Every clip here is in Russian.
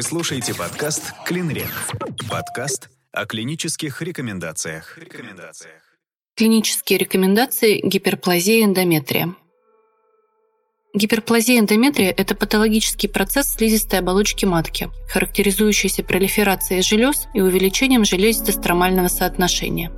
Вы слушаете подкаст «Клинрек». Подкаст о клинических рекомендациях. рекомендациях. Клинические рекомендации гиперплазии эндометрия. Гиперплазия эндометрия – это патологический процесс слизистой оболочки матки, характеризующийся пролиферацией желез и увеличением железисто-стромального соотношения.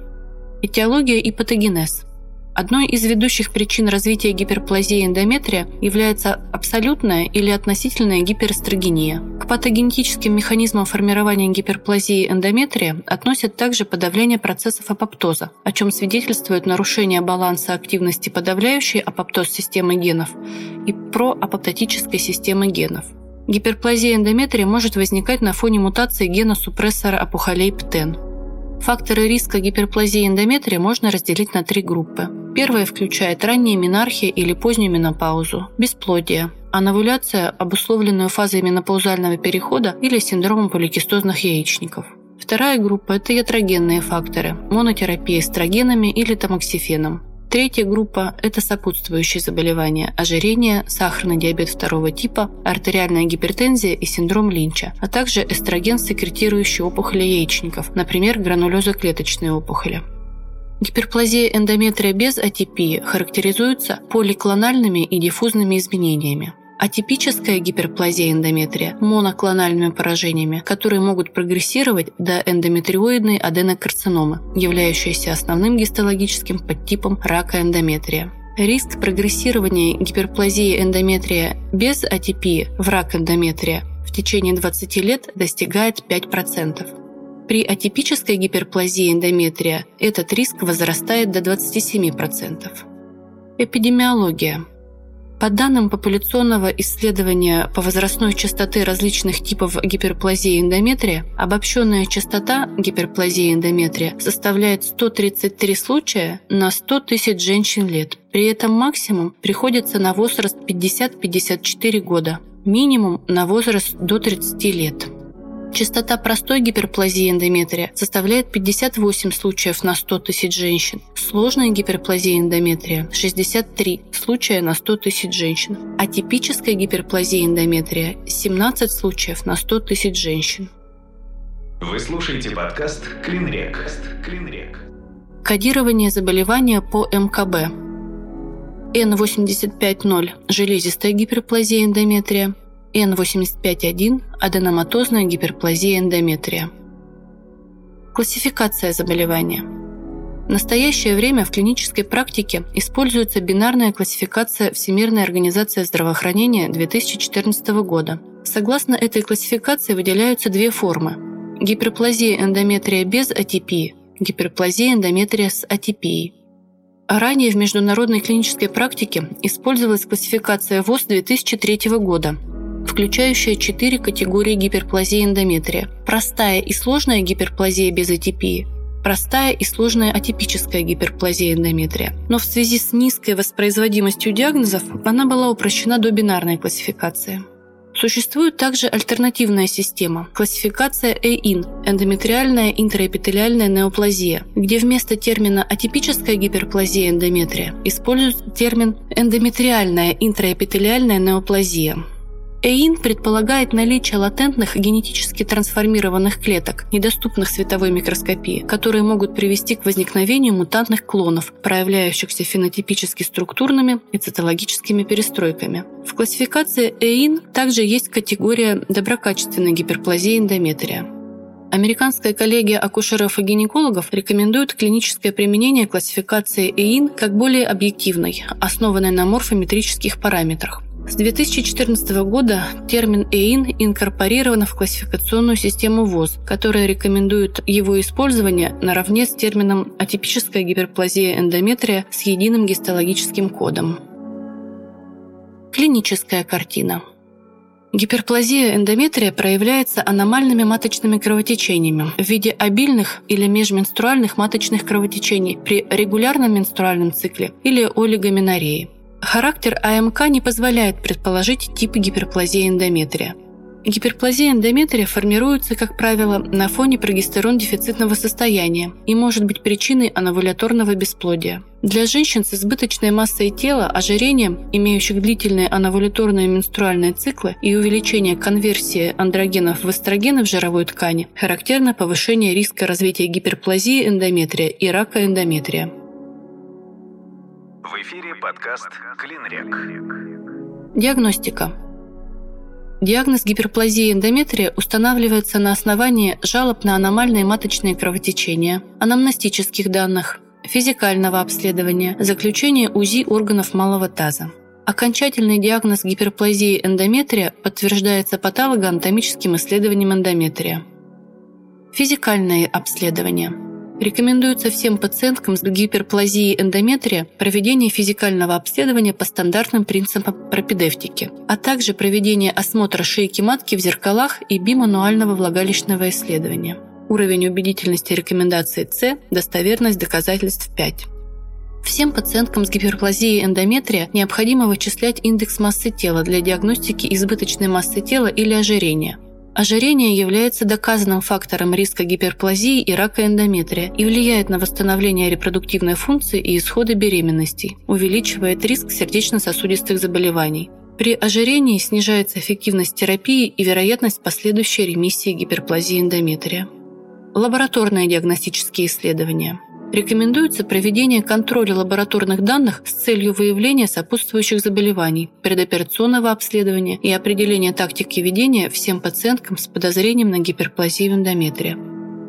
Этиология и патогенез – Одной из ведущих причин развития гиперплазии эндометрия является абсолютная или относительная гиперэстрогения. К патогенетическим механизмам формирования гиперплазии эндометрия относят также подавление процессов апоптоза, о чем свидетельствует нарушение баланса активности подавляющей апоптоз системы генов и проапоптотической системы генов. Гиперплазия эндометрия может возникать на фоне мутации гена супрессора опухолей ПТЕН. Факторы риска гиперплазии эндометрия можно разделить на три группы. Первая включает ранние менархии или позднюю менопаузу, бесплодие, анавуляция, обусловленную фазой менопаузального перехода или синдромом поликистозных яичников. Вторая группа – это ятрогенные факторы – монотерапия эстрогенами или тамоксифеном, Третья группа – это сопутствующие заболевания – ожирение, сахарный диабет второго типа, артериальная гипертензия и синдром Линча, а также эстроген, секретирующий опухоли яичников, например, гранулезоклеточные опухоли. Гиперплазия эндометрия без атипии характеризуется поликлональными и диффузными изменениями. Атипическая гиперплазия эндометрия – моноклональными поражениями, которые могут прогрессировать до эндометриоидной аденокарциномы, являющейся основным гистологическим подтипом рака эндометрия. Риск прогрессирования гиперплазии эндометрия без атипии в рак эндометрия в течение 20 лет достигает 5%. При атипической гиперплазии эндометрия этот риск возрастает до 27%. Эпидемиология – по данным популяционного исследования по возрастной частоты различных типов гиперплазии эндометрия, обобщенная частота гиперплазии эндометрия составляет 133 случая на 100 тысяч женщин лет. При этом максимум приходится на возраст 50-54 года, минимум на возраст до 30 лет. Частота простой гиперплазии эндометрия составляет 58 случаев на 100 тысяч женщин. Сложная гиперплазия эндометрия – 63 случая на 100 тысяч женщин. Атипическая гиперплазия эндометрия – 17 случаев на 100 тысяч женщин. Вы слушаете подкаст «Клинрек». «Клинрек». Кодирование заболевания по МКБ. N850 – железистая гиперплазия эндометрия – Н85-1 – аденоматозная гиперплазия эндометрия. Классификация заболевания. В настоящее время в клинической практике используется бинарная классификация Всемирной организации здравоохранения 2014 года. Согласно этой классификации выделяются две формы – гиперплазия эндометрия без атипии, гиперплазия эндометрия с атипией. Ранее в международной клинической практике использовалась классификация ВОЗ 2003 года – включающая четыре категории гиперплазии эндометрия. Простая и сложная гиперплазия без атипии, простая и сложная атипическая гиперплазия эндометрия. Но в связи с низкой воспроизводимостью диагнозов она была упрощена до бинарной классификации. Существует также альтернативная система – классификация ЭИН – эндометриальная интраэпителиальная неоплазия, где вместо термина «атипическая гиперплазия эндометрия» используется термин «эндометриальная интраэпителиальная неоплазия». ЭИН предполагает наличие латентных генетически трансформированных клеток, недоступных световой микроскопии, которые могут привести к возникновению мутантных клонов, проявляющихся фенотипически структурными и цитологическими перестройками. В классификации ЭИН также есть категория доброкачественной гиперплазии эндометрия. Американская коллегия акушеров и гинекологов рекомендует клиническое применение классификации ЭИН как более объективной, основанной на морфометрических параметрах. С 2014 года термин ЭИН инкорпорирован в классификационную систему ВОЗ, которая рекомендует его использование наравне с термином атипическая гиперплазия эндометрия с единым гистологическим кодом. Клиническая картина. Гиперплазия эндометрия проявляется аномальными маточными кровотечениями в виде обильных или межменструальных маточных кровотечений при регулярном менструальном цикле или олигоменореи. Характер АМК не позволяет предположить тип гиперплазии эндометрия. Гиперплазия эндометрия формируется, как правило, на фоне прогестерон-дефицитного состояния и может быть причиной анавуляторного бесплодия. Для женщин с избыточной массой тела, ожирением, имеющих длительные анавуляторные менструальные циклы и увеличение конверсии андрогенов в эстрогены в жировой ткани, характерно повышение риска развития гиперплазии эндометрия и рака эндометрия. В эфире подкаст «Клинрек». Диагностика. Диагноз гиперплазии эндометрия устанавливается на основании жалоб на аномальные маточные кровотечения, анамнестических данных, физикального обследования, заключения УЗИ органов малого таза. Окончательный диагноз гиперплазии эндометрия подтверждается патологоанатомическим исследованием эндометрия. Физикальные обследования – Рекомендуется всем пациенткам с гиперплазией эндометрия проведение физикального обследования по стандартным принципам пропедевтики, а также проведение осмотра шейки матки в зеркалах и бимануального влагалищного исследования. Уровень убедительности рекомендации С, достоверность доказательств 5. Всем пациенткам с гиперплазией эндометрия необходимо вычислять индекс массы тела для диагностики избыточной массы тела или ожирения – Ожирение является доказанным фактором риска гиперплазии и рака эндометрия и влияет на восстановление репродуктивной функции и исхода беременностей, увеличивает риск сердечно-сосудистых заболеваний. При ожирении снижается эффективность терапии и вероятность последующей ремиссии гиперплазии эндометрия. Лабораторные диагностические исследования – Рекомендуется проведение контроля лабораторных данных с целью выявления сопутствующих заболеваний, предоперационного обследования и определения тактики ведения всем пациенткам с подозрением на гиперплазию эндометрия.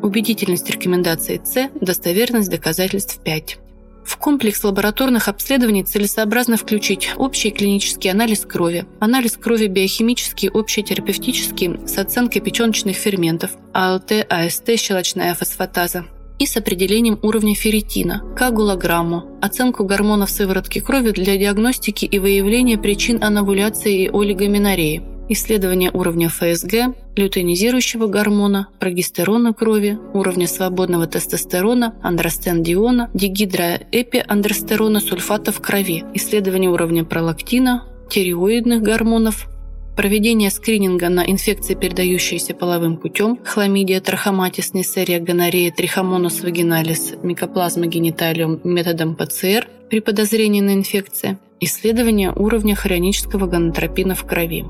Убедительность рекомендации С, достоверность доказательств 5. В комплекс лабораторных обследований целесообразно включить общий клинический анализ крови, анализ крови биохимический, общетерапевтический с оценкой печеночных ферментов, АЛТ, АСТ, щелочная фосфатаза, и с определением уровня ферритина, коагулограмму, оценку гормонов сыворотки крови для диагностики и выявления причин анавуляции и олигоменореи, исследование уровня ФСГ, лютeinизирующего гормона, прогестерона крови, уровня свободного тестостерона, андростендиона, дигидроэпиандростерона сульфата в крови, исследование уровня пролактина, тиреоидных гормонов, проведение скрининга на инфекции, передающиеся половым путем, хламидия, трахоматис, несерия, гонорея, трихомонус вагиналис, микоплазма гениталиум методом ПЦР при подозрении на инфекции, исследование уровня хронического гонотропина в крови.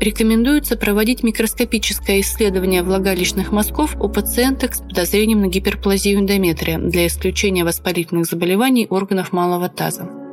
Рекомендуется проводить микроскопическое исследование влагалищных мазков у пациенток с подозрением на гиперплазию эндометрия для исключения воспалительных заболеваний органов малого таза.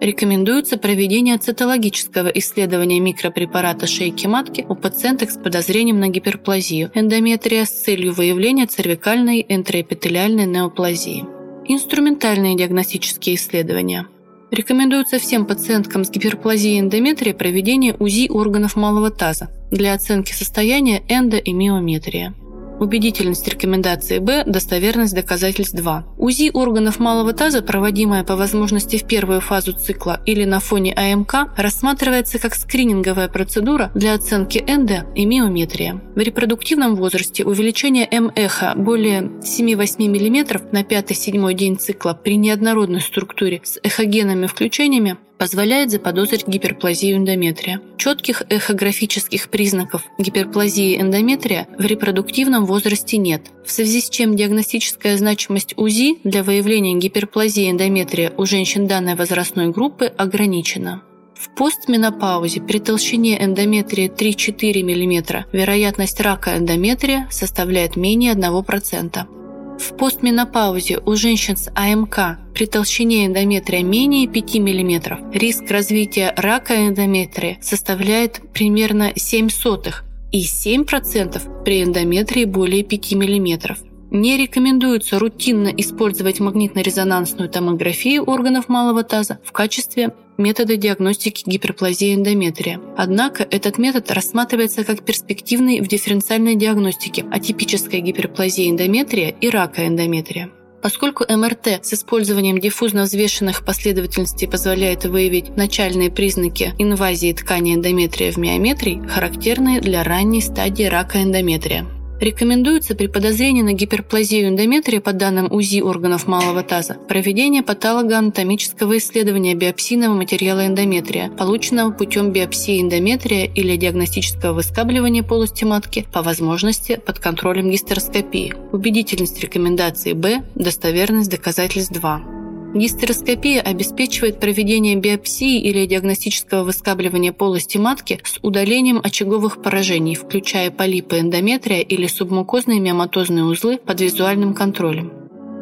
Рекомендуется проведение цитологического исследования микропрепарата шейки матки у пациенток с подозрением на гиперплазию, эндометрия с целью выявления цервикальной энтероэпителиальной неоплазии. Инструментальные диагностические исследования. Рекомендуется всем пациенткам с гиперплазией эндометрия проведение УЗИ органов малого таза для оценки состояния эндо- и миометрия. Убедительность рекомендации Б, достоверность доказательств 2. УЗИ органов малого таза, проводимое по возможности в первую фазу цикла или на фоне АМК, рассматривается как скрининговая процедура для оценки эндо и миометрия. В репродуктивном возрасте увеличение М-эхо более 7-8 мм на 5-7 день цикла при неоднородной структуре с эхогенными включениями позволяет заподозрить гиперплазию эндометрия. Четких эхографических признаков гиперплазии эндометрия в репродуктивном возрасте нет, в связи с чем диагностическая значимость УЗИ для выявления гиперплазии эндометрия у женщин данной возрастной группы ограничена. В постменопаузе при толщине эндометрия 3-4 мм вероятность рака эндометрия составляет менее 1%. В постменопаузе у женщин с АМК при толщине эндометрия менее 5 мм риск развития рака эндометрия составляет примерно 7 сотых и 7% при эндометрии более 5 мм. Не рекомендуется рутинно использовать магнитно-резонансную томографию органов малого таза в качестве метода диагностики гиперплазии эндометрия. Однако этот метод рассматривается как перспективный в дифференциальной диагностике атипической гиперплазии эндометрия и рака эндометрия. Поскольку МРТ с использованием диффузно взвешенных последовательностей позволяет выявить начальные признаки инвазии ткани эндометрия в миометрий, характерные для ранней стадии рака эндометрия. Рекомендуется при подозрении на гиперплазию эндометрия по данным УЗИ органов малого таза проведение патологоанатомического исследования биопсийного материала эндометрия, полученного путем биопсии эндометрия или диагностического выскабливания полости матки, по возможности под контролем гистероскопии. Убедительность рекомендации Б, достоверность доказательств 2. Гистероскопия обеспечивает проведение биопсии или диагностического выскабливания полости матки с удалением очаговых поражений, включая полипы эндометрия или субмукозные миоматозные узлы под визуальным контролем.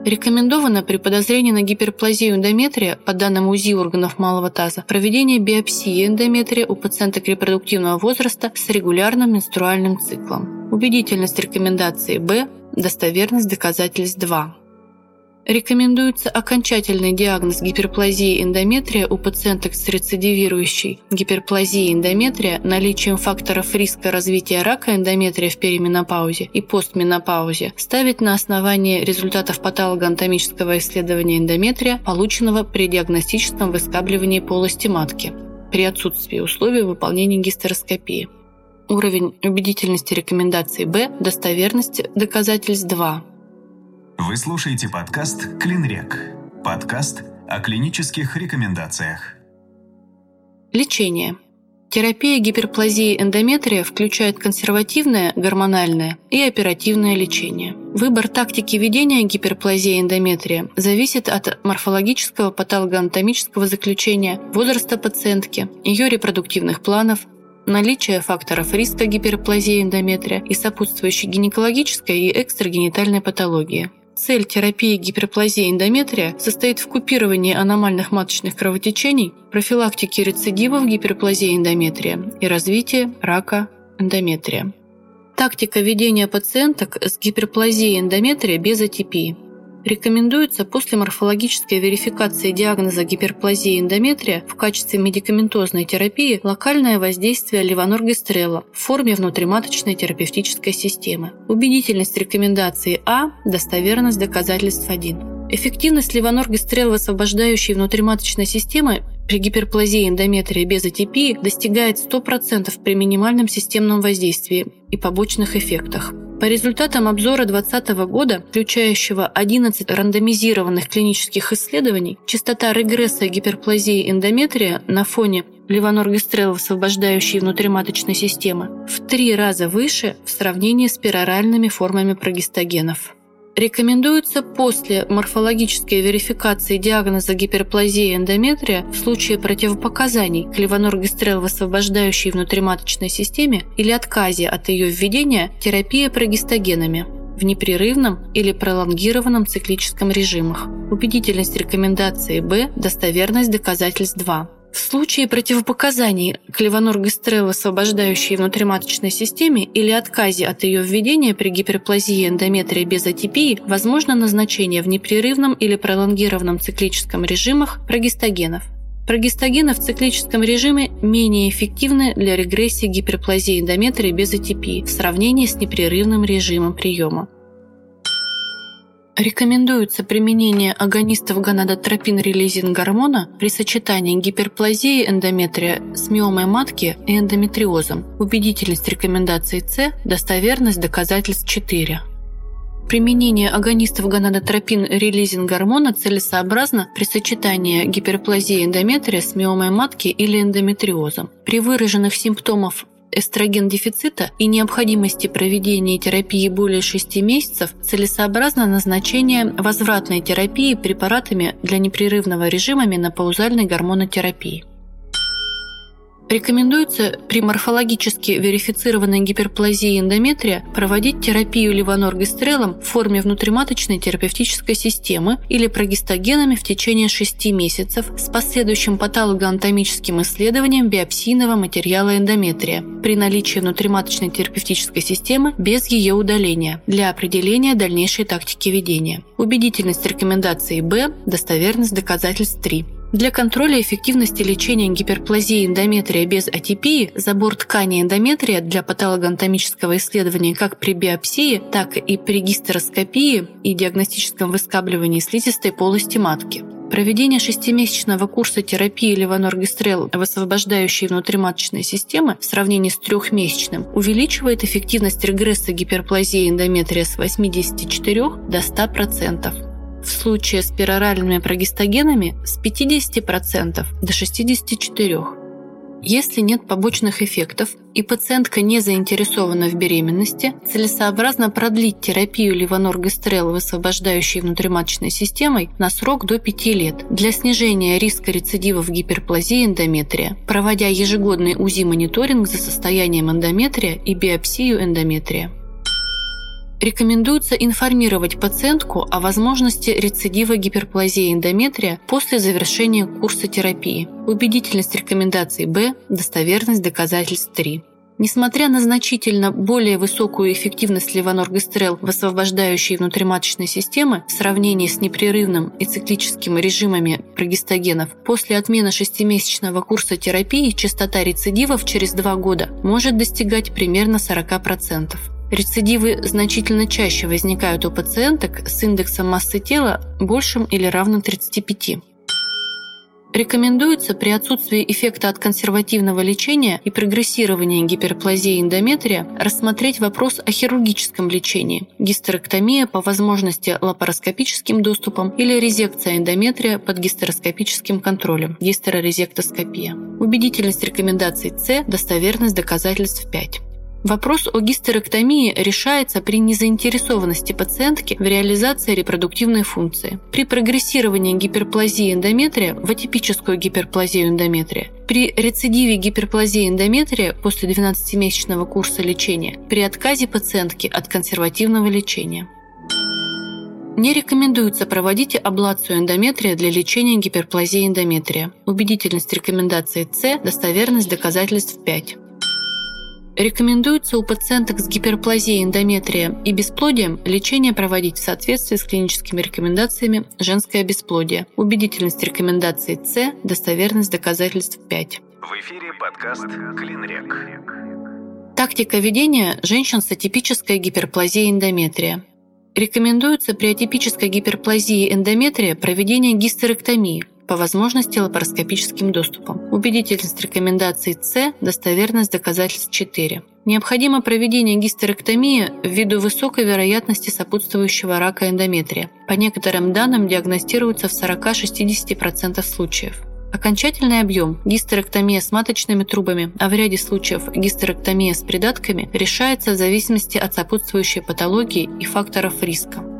Рекомендовано при подозрении на гиперплазию эндометрия, по данным УЗИ органов малого таза, проведение биопсии эндометрия у пациенток репродуктивного возраста с регулярным менструальным циклом. Убедительность рекомендации Б, достоверность доказательств 2. Рекомендуется окончательный диагноз гиперплазии эндометрия у пациенток с рецидивирующей гиперплазией эндометрия наличием факторов риска развития рака эндометрия в перименопаузе и постменопаузе ставить на основании результатов патологоанатомического исследования эндометрия, полученного при диагностическом выскабливании полости матки при отсутствии условий выполнения гистероскопии. Уровень убедительности рекомендаций Б, достоверности доказательств 2. Вы слушаете подкаст «Клинрек». Подкаст о клинических рекомендациях. Лечение. Терапия гиперплазии эндометрия включает консервативное, гормональное и оперативное лечение. Выбор тактики ведения гиперплазии эндометрия зависит от морфологического патологоанатомического заключения, возраста пациентки, ее репродуктивных планов, наличия факторов риска гиперплазии эндометрия и сопутствующей гинекологической и экстрагенитальной патологии. Цель терапии гиперплазии эндометрия состоит в купировании аномальных маточных кровотечений, профилактике рецидивов гиперплазии эндометрия и развитии рака эндометрия. Тактика ведения пациенток с гиперплазией эндометрия без атипии – Рекомендуется после морфологической верификации диагноза гиперплазии эндометрия в качестве медикаментозной терапии локальное воздействие левоноргестрелла в форме внутриматочной терапевтической системы. Убедительность рекомендации А, достоверность доказательств 1. Эффективность левоноргестрелла, освобождающей внутриматочной системы при гиперплазии эндометрия без атипии достигает 100% при минимальном системном воздействии и побочных эффектах. По результатам обзора 2020 года, включающего 11 рандомизированных клинических исследований, частота регресса гиперплазии эндометрия на фоне левоноргестрел, освобождающей внутриматочной системы, в три раза выше в сравнении с пероральными формами прогестогенов. Рекомендуется после морфологической верификации диагноза гиперплазии эндометрия в случае противопоказаний к левоноргестрел высвобождающей внутриматочной системе или отказе от ее введения терапия прогестогенами в непрерывном или пролонгированном циклическом режимах. Убедительность рекомендации Б, достоверность доказательств 2. В случае противопоказаний к левоноргестрел, освобождающей внутриматочной системе или отказе от ее введения при гиперплазии эндометрия без атипии, возможно назначение в непрерывном или пролонгированном циклическом режимах прогестогенов. Прогестогены в циклическом режиме менее эффективны для регрессии гиперплазии эндометрия без атипии в сравнении с непрерывным режимом приема. Рекомендуется применение агонистов гонадотропин-релизин гормона при сочетании гиперплазии эндометрия с миомой матки и эндометриозом. Убедительность рекомендаций С, достоверность доказательств 4. Применение агонистов гонадотропин-релизин гормона целесообразно при сочетании гиперплазии эндометрия с миомой матки или эндометриозом. При выраженных симптомах эстроген дефицита и необходимости проведения терапии более 6 месяцев целесообразно назначение возвратной терапии препаратами для непрерывного режима менопаузальной гормонотерапии. Рекомендуется при морфологически верифицированной гиперплазии эндометрия проводить терапию левоноргестрелом в форме внутриматочной терапевтической системы или прогестогенами в течение 6 месяцев с последующим патологоанатомическим исследованием биопсийного материала эндометрия при наличии внутриматочной терапевтической системы без ее удаления для определения дальнейшей тактики ведения. Убедительность рекомендации Б, достоверность доказательств 3. Для контроля эффективности лечения гиперплазии эндометрия без атипии забор ткани эндометрия для патологоанатомического исследования как при биопсии, так и при гистероскопии и диагностическом выскабливании слизистой полости матки. Проведение шестимесячного курса терапии левоноргистрел, высвобождающей внутриматочной системы в сравнении с трехмесячным, увеличивает эффективность регресса гиперплазии эндометрия с 84 до 100%. В случае с пероральными прогестогенами с 50% до 64%. Если нет побочных эффектов и пациентка не заинтересована в беременности, целесообразно продлить терапию левоноргестрел, высвобождающей внутриматочной системой, на срок до 5 лет для снижения риска рецидивов гиперплазии эндометрия, проводя ежегодный УЗИ-мониторинг за состоянием эндометрия и биопсию эндометрия. Рекомендуется информировать пациентку о возможности рецидива гиперплазии эндометрия после завершения курса терапии. Убедительность рекомендаций Б, достоверность доказательств 3. Несмотря на значительно более высокую эффективность левоноргестрел, высвобождающей внутриматочной системы в сравнении с непрерывным и циклическим режимами прогестогенов, после отмены шестимесячного курса терапии частота рецидивов через два года может достигать примерно 40%. Рецидивы значительно чаще возникают у пациенток с индексом массы тела большим или равным 35. Рекомендуется при отсутствии эффекта от консервативного лечения и прогрессирования гиперплазии эндометрия рассмотреть вопрос о хирургическом лечении – гистерэктомия по возможности лапароскопическим доступом или резекция эндометрия под гистероскопическим контролем – гистерорезектоскопия. Убедительность рекомендаций С, достоверность доказательств 5. Вопрос о гистерэктомии решается при незаинтересованности пациентки в реализации репродуктивной функции, при прогрессировании гиперплазии эндометрия в атипическую гиперплазию эндометрия, при рецидиве гиперплазии эндометрия после 12-месячного курса лечения, при отказе пациентки от консервативного лечения. Не рекомендуется проводить аблацию эндометрия для лечения гиперплазии эндометрия. Убедительность рекомендации С, достоверность доказательств 5. Рекомендуется у пациенток с гиперплазией эндометрия и бесплодием лечение проводить в соответствии с клиническими рекомендациями «Женское бесплодие». Убедительность рекомендаций С, достоверность доказательств 5. В эфире подкаст «Клинрек». Тактика ведения женщин с атипической гиперплазией эндометрия. Рекомендуется при атипической гиперплазии эндометрия проведение гистерэктомии – по возможности лапароскопическим доступом. Убедительность рекомендаций С, достоверность доказательств 4. Необходимо проведение гистерэктомии ввиду высокой вероятности сопутствующего рака эндометрия. По некоторым данным диагностируется в 40-60% случаев. Окончательный объем гистерэктомия с маточными трубами, а в ряде случаев гистерэктомия с придатками решается в зависимости от сопутствующей патологии и факторов риска.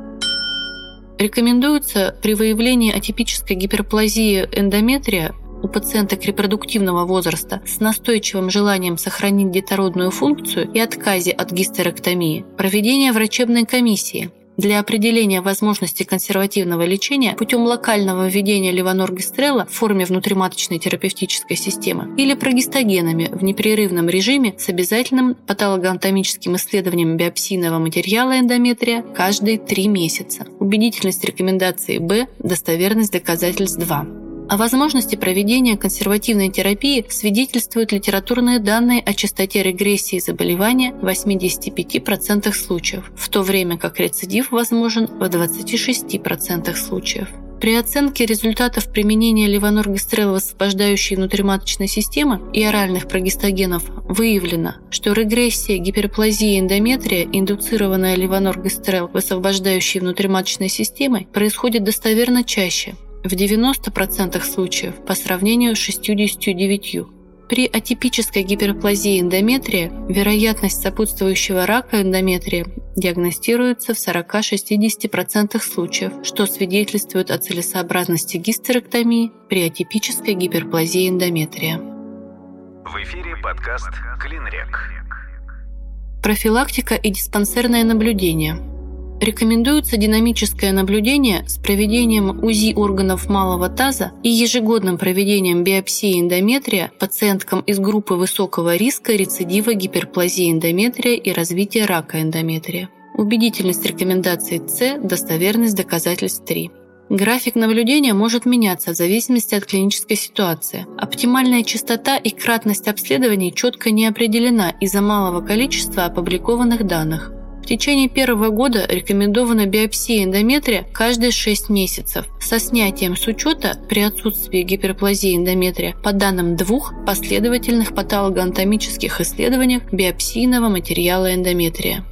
Рекомендуется при выявлении атипической гиперплазии эндометрия у пациенток репродуктивного возраста с настойчивым желанием сохранить детородную функцию и отказе от гистерэктомии. Проведение врачебной комиссии, для определения возможности консервативного лечения путем локального введения левоноргестрела в форме внутриматочной терапевтической системы или прогестогенами в непрерывном режиме с обязательным патологоанатомическим исследованием биопсийного материала эндометрия каждые три месяца. Убедительность рекомендации Б, достоверность доказательств 2. О возможности проведения консервативной терапии свидетельствуют литературные данные о частоте регрессии заболевания в 85% случаев, в то время как рецидив возможен в 26% случаев. При оценке результатов применения левоноргестрела высвобождающей внутриматочной системы и оральных прогестогенов выявлено, что регрессия гиперплазии эндометрия, индуцированная левоноргестрел высвобождающей внутриматочной системой, происходит достоверно чаще, в 90% случаев по сравнению с 69%. При атипической гиперплазии эндометрия вероятность сопутствующего рака эндометрия диагностируется в 40-60% случаев, что свидетельствует о целесообразности гистерэктомии при атипической гиперплазии эндометрия. В эфире подкаст «Клинрек». Профилактика и диспансерное наблюдение – Рекомендуется динамическое наблюдение с проведением УЗИ органов малого таза и ежегодным проведением биопсии эндометрия пациенткам из группы высокого риска рецидива гиперплазии эндометрия и развития рака эндометрия. Убедительность рекомендаций С, достоверность доказательств 3. График наблюдения может меняться в зависимости от клинической ситуации. Оптимальная частота и кратность обследований четко не определена из-за малого количества опубликованных данных течение первого года рекомендована биопсия эндометрия каждые 6 месяцев со снятием с учета при отсутствии гиперплазии эндометрия по данным двух последовательных патологоанатомических исследований биопсийного материала эндометрия.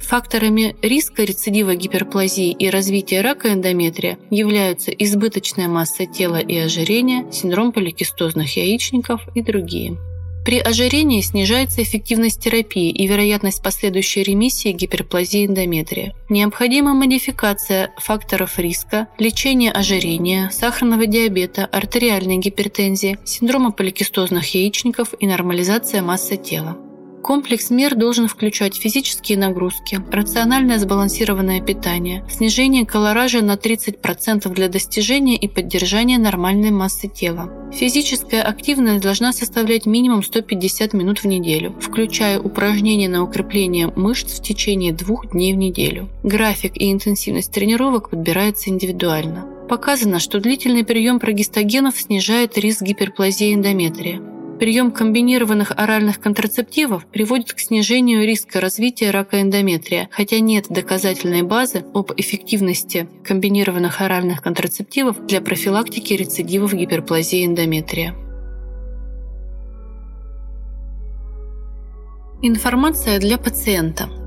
Факторами риска рецидива гиперплазии и развития рака эндометрия являются избыточная масса тела и ожирение, синдром поликистозных яичников и другие. При ожирении снижается эффективность терапии и вероятность последующей ремиссии гиперплазии эндометрия. Необходима модификация факторов риска, лечение ожирения, сахарного диабета, артериальной гипертензии, синдрома поликистозных яичников и нормализация массы тела. Комплекс мер должен включать физические нагрузки, рациональное сбалансированное питание, снижение колоража на 30% для достижения и поддержания нормальной массы тела. Физическая активность должна составлять минимум 150 минут в неделю, включая упражнения на укрепление мышц в течение двух дней в неделю. График и интенсивность тренировок подбирается индивидуально. Показано, что длительный прием прогестогенов снижает риск гиперплазии эндометрия. Прием комбинированных оральных контрацептивов приводит к снижению риска развития рака эндометрия, хотя нет доказательной базы об эффективности комбинированных оральных контрацептивов для профилактики рецидивов гиперплазии эндометрия. Информация для пациента –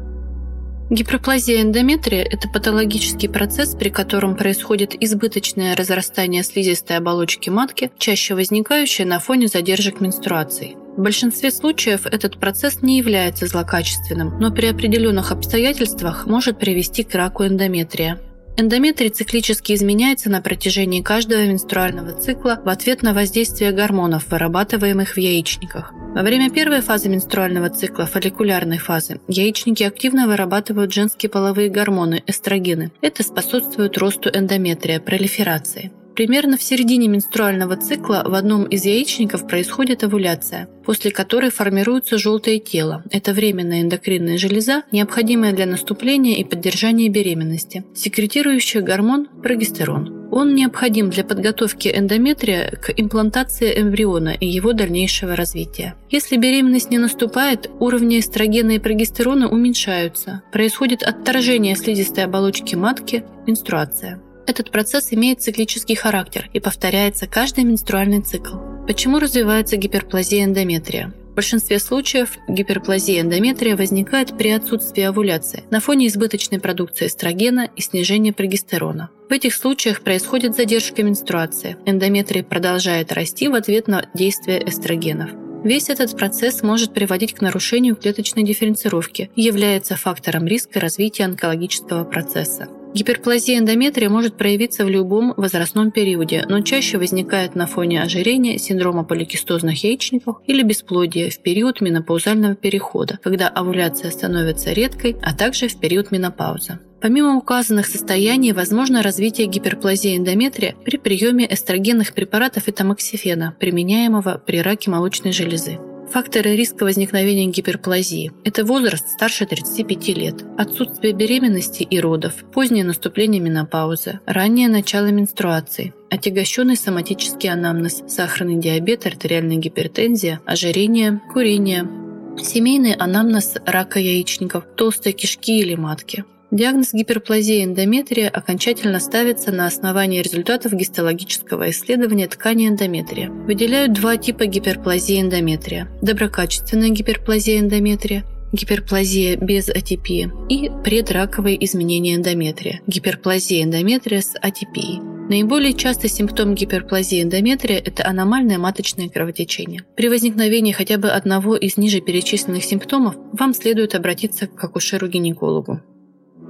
Гиперплазия эндометрия – это патологический процесс, при котором происходит избыточное разрастание слизистой оболочки матки, чаще возникающее на фоне задержек менструаций. В большинстве случаев этот процесс не является злокачественным, но при определенных обстоятельствах может привести к раку эндометрия. Эндометрий циклически изменяется на протяжении каждого менструального цикла в ответ на воздействие гормонов, вырабатываемых в яичниках. Во время первой фазы менструального цикла, фолликулярной фазы, яичники активно вырабатывают женские половые гормоны, эстрогены. Это способствует росту эндометрия, пролиферации. Примерно в середине менструального цикла в одном из яичников происходит овуляция, после которой формируется желтое тело. Это временная эндокринная железа, необходимая для наступления и поддержания беременности, секретирующая гормон прогестерон. Он необходим для подготовки эндометрия к имплантации эмбриона и его дальнейшего развития. Если беременность не наступает, уровни эстрогена и прогестерона уменьшаются. Происходит отторжение слизистой оболочки матки, менструация. Этот процесс имеет циклический характер и повторяется каждый менструальный цикл. Почему развивается гиперплазия эндометрия? В большинстве случаев гиперплазия эндометрия возникает при отсутствии овуляции на фоне избыточной продукции эстрогена и снижения прогестерона. В этих случаях происходит задержка менструации. Эндометрий продолжает расти в ответ на действие эстрогенов. Весь этот процесс может приводить к нарушению клеточной дифференцировки и является фактором риска развития онкологического процесса. Гиперплазия эндометрия может проявиться в любом возрастном периоде, но чаще возникает на фоне ожирения, синдрома поликистозных яичников или бесплодия в период менопаузального перехода, когда овуляция становится редкой, а также в период менопаузы. Помимо указанных состояний, возможно развитие гиперплазии эндометрия при приеме эстрогенных препаратов и тамоксифена, применяемого при раке молочной железы. Факторы риска возникновения гиперплазии – это возраст старше 35 лет, отсутствие беременности и родов, позднее наступление менопаузы, раннее начало менструации, отягощенный соматический анамнез, сахарный диабет, артериальная гипертензия, ожирение, курение, семейный анамнез рака яичников, толстые кишки или матки – Диагноз гиперплазии эндометрия окончательно ставится на основании результатов гистологического исследования ткани эндометрия. Выделяют два типа гиперплазии эндометрия – доброкачественная гиперплазия эндометрия гиперплазия без атипии и предраковые изменения эндометрия, гиперплазия эндометрия с атипией. Наиболее частый симптом гиперплазии эндометрия – это аномальное маточное кровотечение. При возникновении хотя бы одного из ниже перечисленных симптомов вам следует обратиться к акушеру-гинекологу.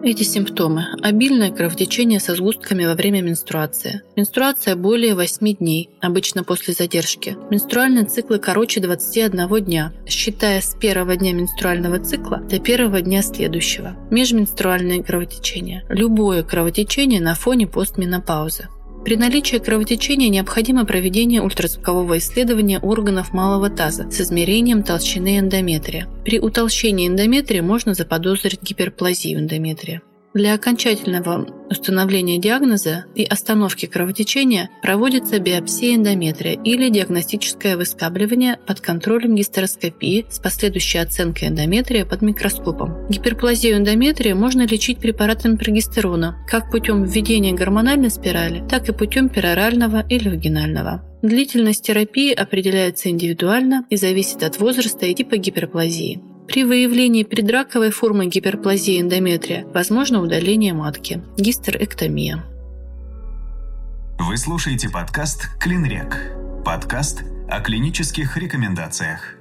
Эти симптомы – обильное кровотечение со сгустками во время менструации. Менструация более 8 дней, обычно после задержки. Менструальные циклы короче 21 дня, считая с первого дня менструального цикла до первого дня следующего. Межменструальное кровотечение – любое кровотечение на фоне постменопаузы. При наличии кровотечения необходимо проведение ультразвукового исследования органов малого таза с измерением толщины эндометрия. При утолщении эндометрия можно заподозрить гиперплазию эндометрия. Для окончательного установления диагноза и остановки кровотечения проводится биопсия эндометрия или диагностическое выскабливание под контролем гистероскопии с последующей оценкой эндометрия под микроскопом. Гиперплазию эндометрия можно лечить препаратами прогестерона как путем введения гормональной спирали, так и путем перорального или вагинального. Длительность терапии определяется индивидуально и зависит от возраста и типа гиперплазии. При выявлении предраковой формы гиперплазии эндометрия возможно удаление матки, гистерэктомия. Вы слушаете подкаст «Клинрек». Подкаст о клинических рекомендациях.